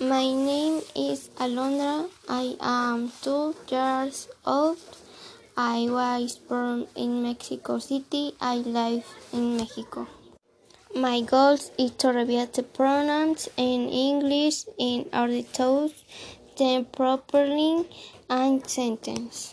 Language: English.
My name is Alondra. I am two years old. I was born in Mexico City. I live in Mexico. My goal is to review the pronouns in English in order to use them properly and sentence.